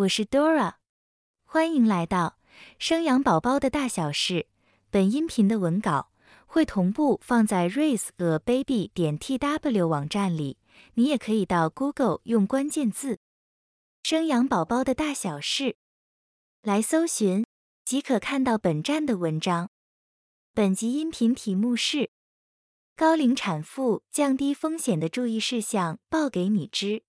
我是 Dora，欢迎来到生养宝宝的大小事。本音频的文稿会同步放在 raise a baby 点 tw 网站里，你也可以到 Google 用关键字“生养宝宝的大小事”来搜寻，即可看到本站的文章。本集音频题目是高龄产妇降低风险的注意事项，报给你知。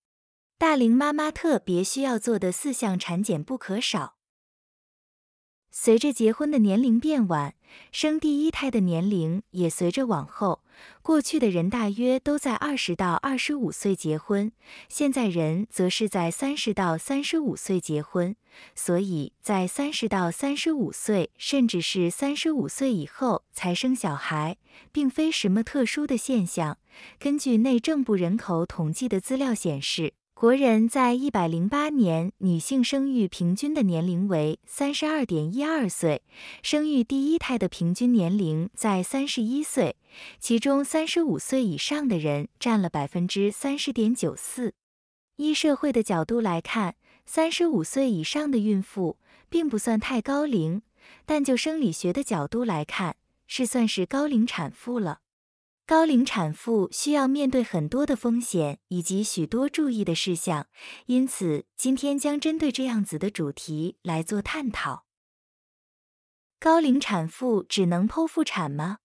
大龄妈妈特别需要做的四项产检不可少。随着结婚的年龄变晚，生第一胎的年龄也随着往后。过去的人大约都在二十到二十五岁结婚，现在人则是在三十到三十五岁结婚。所以在三十到三十五岁，甚至是三十五岁以后才生小孩，并非什么特殊的现象。根据内政部人口统计的资料显示。国人在一百零八年女性生育平均的年龄为三十二点一二岁，生育第一胎的平均年龄在三十一岁，其中三十五岁以上的人占了百分之三十点九四。依社会的角度来看，三十五岁以上的孕妇并不算太高龄，但就生理学的角度来看，是算是高龄产妇了。高龄产妇需要面对很多的风险以及许多注意的事项，因此今天将针对这样子的主题来做探讨。高龄产妇只能剖腹产吗？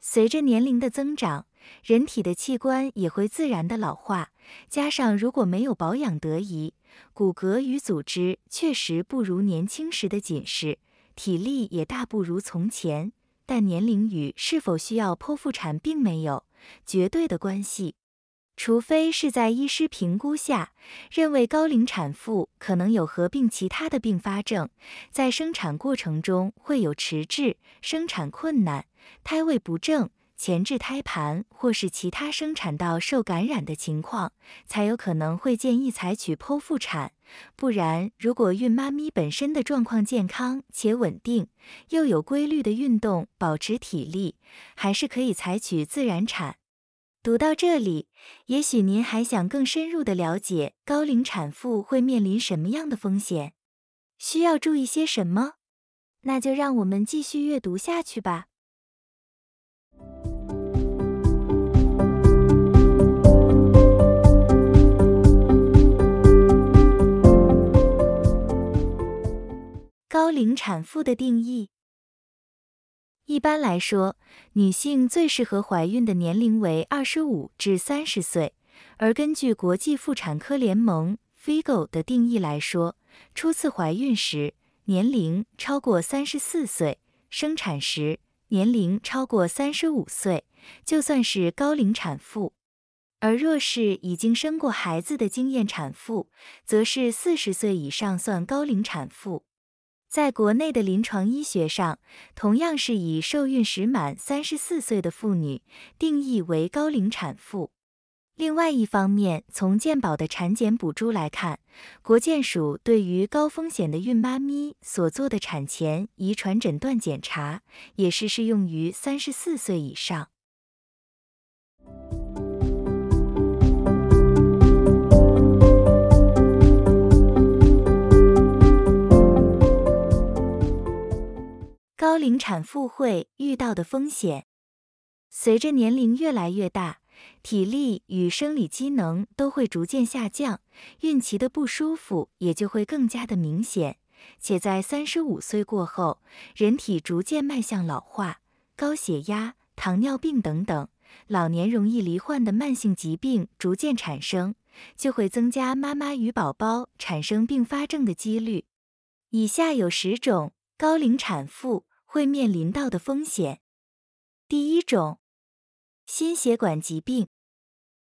随着年龄的增长，人体的器官也会自然的老化，加上如果没有保养得宜，骨骼与组织确实不如年轻时的紧实，体力也大不如从前。但年龄与是否需要剖腹产并没有绝对的关系，除非是在医师评估下认为高龄产妇可能有合并其他的并发症，在生产过程中会有迟滞、生产困难、胎位不正。前置胎盘或是其他生产道受感染的情况，才有可能会建议采取剖腹产。不然，如果孕妈咪本身的状况健康且稳定，又有规律的运动，保持体力，还是可以采取自然产。读到这里，也许您还想更深入的了解高龄产妇会面临什么样的风险，需要注意些什么？那就让我们继续阅读下去吧。高龄产妇的定义，一般来说，女性最适合怀孕的年龄为二十五至三十岁。而根据国际妇产科联盟 （FIGO） 的定义来说，初次怀孕时年龄超过三十四岁，生产时年龄超过三十五岁，就算是高龄产妇。而若是已经生过孩子的经验产妇，则是四十岁以上算高龄产妇。在国内的临床医学上，同样是以受孕时满三十四岁的妇女定义为高龄产妇。另外一方面，从健保的产检补助来看，国健署对于高风险的孕妈咪所做的产前遗传诊断检查，也是适用于三十四岁以上。高龄产妇会遇到的风险，随着年龄越来越大，体力与生理机能都会逐渐下降，孕期的不舒服也就会更加的明显。且在三十五岁过后，人体逐渐迈向老化，高血压、糖尿病等等老年容易罹患的慢性疾病逐渐产生，就会增加妈妈与宝宝产生并发症的几率。以下有十种高龄产妇。会面临到的风险，第一种，心血管疾病。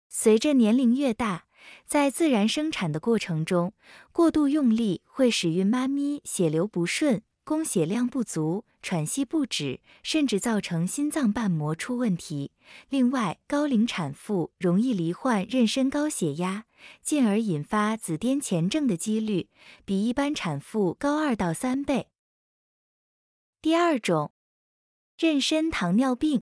随着年龄越大，在自然生产的过程中，过度用力会使孕妈咪血流不顺、供血量不足、喘息不止，甚至造成心脏瓣膜出问题。另外，高龄产妇容易罹患妊娠高血压，进而引发子癫前症的几率，比一般产妇高二到三倍。第二种，妊娠糖尿病，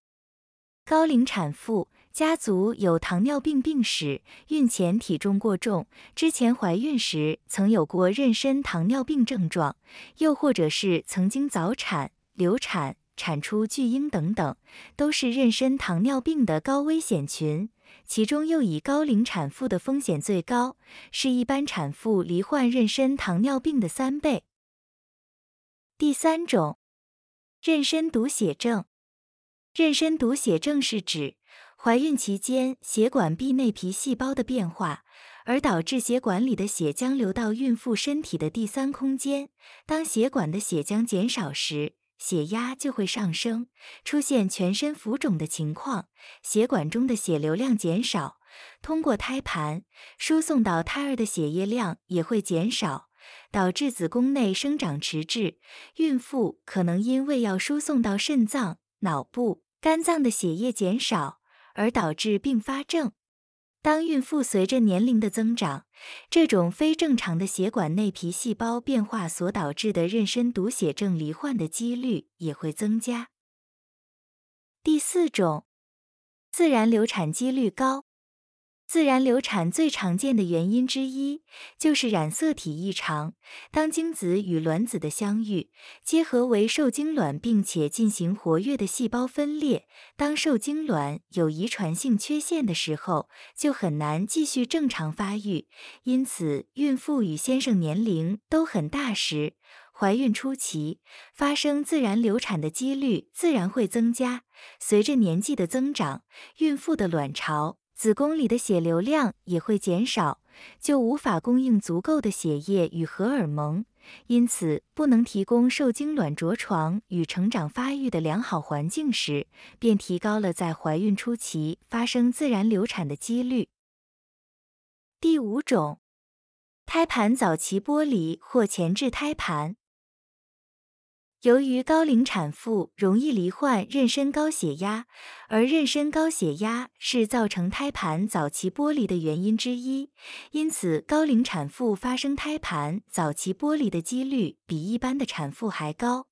高龄产妇家族有糖尿病病史，孕前体重过重，之前怀孕时曾有过妊娠糖尿病症状，又或者是曾经早产、流产、产出巨婴等等，都是妊娠糖尿病的高危险群。其中又以高龄产妇的风险最高，是一般产妇罹患妊娠糖尿病的三倍。第三种，妊娠毒血症。妊娠毒血症是指怀孕期间血管壁内皮细胞的变化，而导致血管里的血浆流到孕妇身体的第三空间。当血管的血浆减少时，血压就会上升，出现全身浮肿的情况，血管中的血流量减少，通过胎盘输送到胎儿的血液量也会减少，导致子宫内生长迟滞。孕妇可能因为要输送到肾脏、脑部、肝脏的血液减少，而导致并发症。当孕妇随着年龄的增长，这种非正常的血管内皮细胞变化所导致的妊娠毒血症罹患的几率也会增加。第四种，自然流产几率高。自然流产最常见的原因之一就是染色体异常。当精子与卵子的相遇结合为受精卵，并且进行活跃的细胞分裂，当受精卵有遗传性缺陷的时候，就很难继续正常发育。因此，孕妇与先生年龄都很大时，怀孕初期发生自然流产的几率自然会增加。随着年纪的增长，孕妇的卵巢。子宫里的血流量也会减少，就无法供应足够的血液与荷尔蒙，因此不能提供受精卵着床与成长发育的良好环境时，便提高了在怀孕初期发生自然流产的几率。第五种，胎盘早期剥离或前置胎盘。由于高龄产妇容易罹患妊娠高血压，而妊娠高血压是造成胎盘早期剥离的原因之一，因此高龄产妇发生胎盘早期剥离的几率比一般的产妇还高。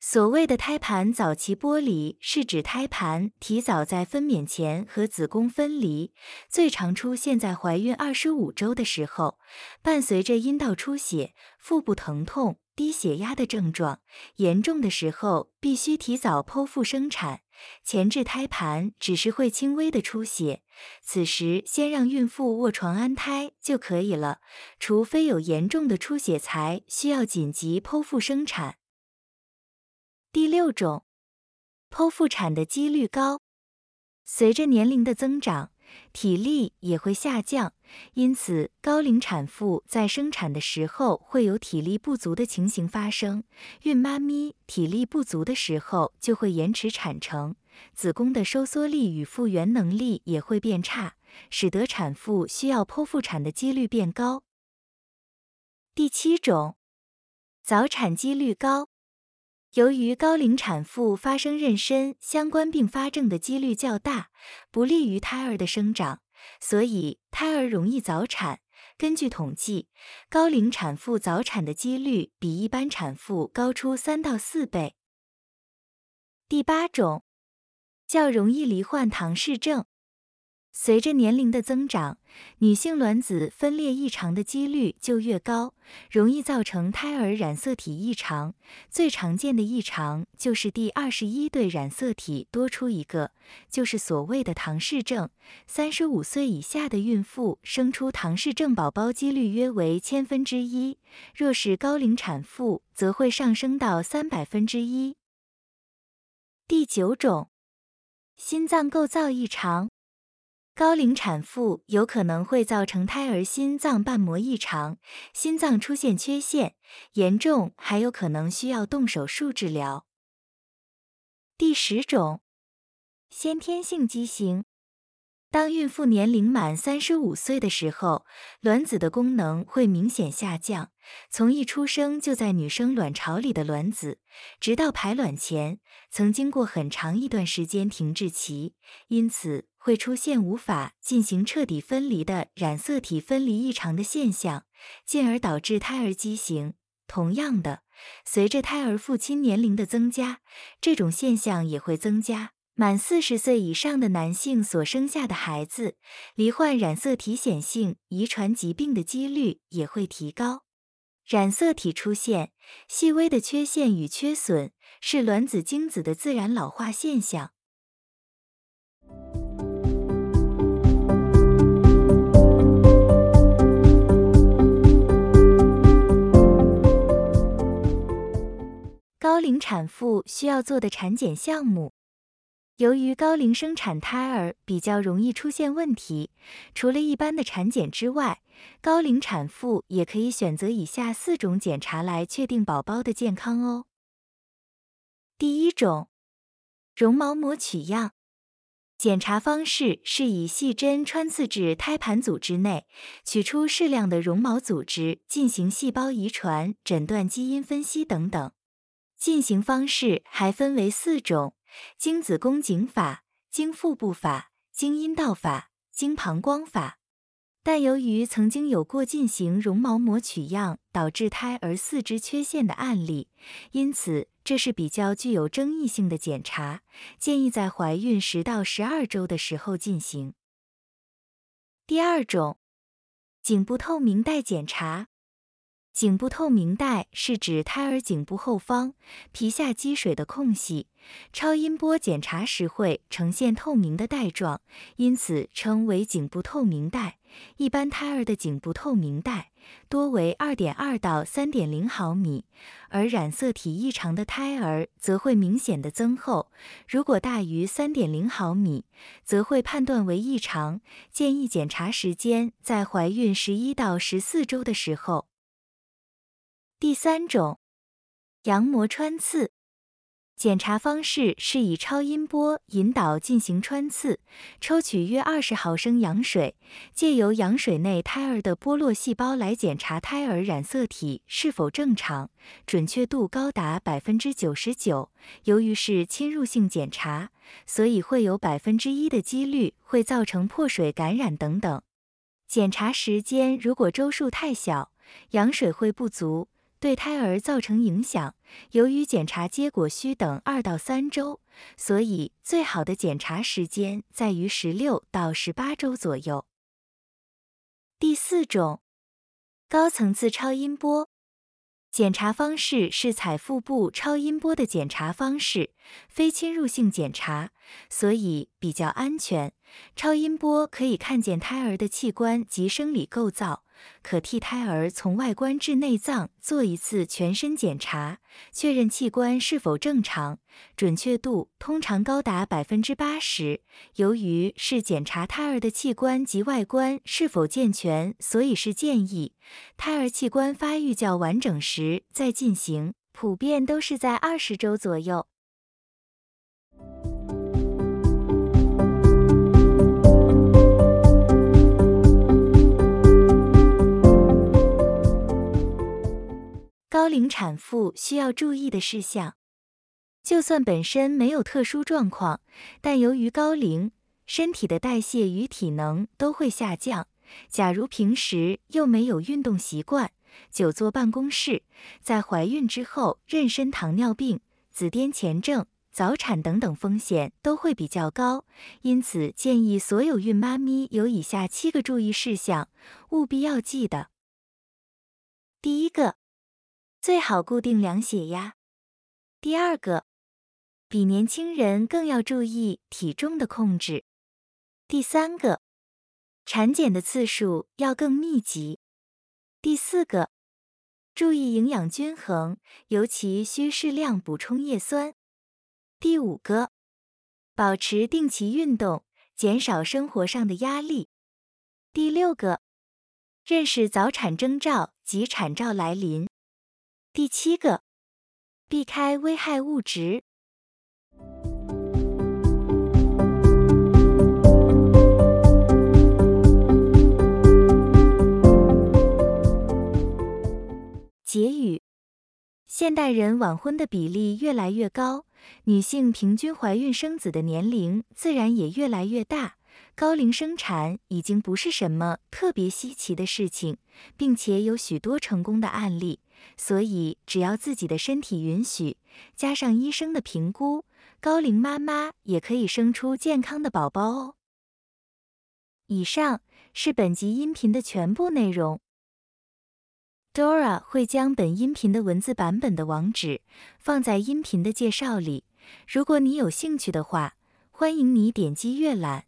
所谓的胎盘早期剥离，是指胎盘提早在分娩前和子宫分离，最常出现在怀孕二十五周的时候，伴随着阴道出血、腹部疼痛。低血压的症状严重的时候，必须提早剖腹生产。前置胎盘只是会轻微的出血，此时先让孕妇卧床安胎就可以了，除非有严重的出血，才需要紧急剖腹生产。第六种，剖腹产的几率高，随着年龄的增长。体力也会下降，因此高龄产妇在生产的时候会有体力不足的情形发生。孕妈咪体力不足的时候，就会延迟产程，子宫的收缩力与复原能力也会变差，使得产妇需要剖腹产的几率变高。第七种，早产几率高。由于高龄产妇发生妊娠相关并发症的几率较大，不利于胎儿的生长，所以胎儿容易早产。根据统计，高龄产妇早产的几率比一般产妇高出三到四倍。第八种，较容易罹患唐氏症。随着年龄的增长，女性卵子分裂异常的几率就越高，容易造成胎儿染色体异常。最常见的异常就是第二十一对染色体多出一个，就是所谓的唐氏症。三十五岁以下的孕妇生出唐氏症宝宝几率约为千分之一，若是高龄产妇，则会上升到三百分之一。第九种，心脏构造异常。高龄产妇有可能会造成胎儿心脏瓣膜异常，心脏出现缺陷，严重还有可能需要动手术治疗。第十种，先天性畸形。当孕妇年龄满三十五岁的时候，卵子的功能会明显下降。从一出生就在女生卵巢里的卵子，直到排卵前，曾经过很长一段时间停滞期，因此会出现无法进行彻底分离的染色体分离异常的现象，进而导致胎儿畸形。同样的，随着胎儿父亲年龄的增加，这种现象也会增加。满四十岁以上的男性所生下的孩子，罹患染色体显性遗传疾病的几率也会提高。染色体出现细微的缺陷与缺损，是卵子精子的自然老化现象。产妇需要做的产检项目。由于高龄生产胎儿比较容易出现问题，除了一般的产检之外，高龄产妇也可以选择以下四种检查来确定宝宝的健康哦。第一种，绒毛膜取样检查方式是以细针穿刺至胎盘组织内，取出适量的绒毛组织，进行细胞遗传、诊断、基因分析等等。进行方式还分为四种。经子宫颈法、经腹部法、经阴道法、经膀胱法，但由于曾经有过进行绒毛膜取样导致胎儿四肢缺陷的案例，因此这是比较具有争议性的检查，建议在怀孕十到十二周的时候进行。第二种，颈部透明带检查。颈部透明带是指胎儿颈部后方皮下积水的空隙，超音波检查时会呈现透明的带状，因此称为颈部透明带。一般胎儿的颈部透明带多为二点二到三点零毫米，而染色体异常的胎儿则会明显的增厚。如果大于三点零毫米，则会判断为异常，建议检查时间在怀孕十一到十四周的时候。第三种，羊膜穿刺检查方式是以超音波引导进行穿刺，抽取约二十毫升羊水，借由羊水内胎儿的剥落细胞来检查胎儿染色体是否正常，准确度高达百分之九十九。由于是侵入性检查，所以会有百分之一的几率会造成破水感染等等。检查时间如果周数太小，羊水会不足。对胎儿造成影响。由于检查结果需等二到三周，所以最好的检查时间在于十六到十八周左右。第四种，高层次超音波。检查方式是采腹部超音波的检查方式，非侵入性检查，所以比较安全。超音波可以看见胎儿的器官及生理构造，可替胎儿从外观至内脏做一次全身检查，确认器官是否正常，准确度通常高达百分之八十。由于是检查胎儿的器官及外观是否健全，所以是建议胎儿器官发育较完整时再进行，普遍都是在二十周左右。龄产妇需要注意的事项：就算本身没有特殊状况，但由于高龄，身体的代谢与体能都会下降。假如平时又没有运动习惯，久坐办公室，在怀孕之后，妊娠糖尿病、子癫前症、早产等等风险都会比较高。因此，建议所有孕妈咪有以下七个注意事项，务必要记得。第一个。最好固定量血压。第二个，比年轻人更要注意体重的控制。第三个，产检的次数要更密集。第四个，注意营养均衡，尤其需适量补充叶酸。第五个，保持定期运动，减少生活上的压力。第六个，认识早产征兆及产兆来临。第七个，避开危害物质。结语：现代人晚婚的比例越来越高，女性平均怀孕生子的年龄自然也越来越大。高龄生产已经不是什么特别稀奇的事情，并且有许多成功的案例。所以，只要自己的身体允许，加上医生的评估，高龄妈妈也可以生出健康的宝宝哦。以上是本集音频的全部内容。Dora 会将本音频的文字版本的网址放在音频的介绍里，如果你有兴趣的话，欢迎你点击阅览。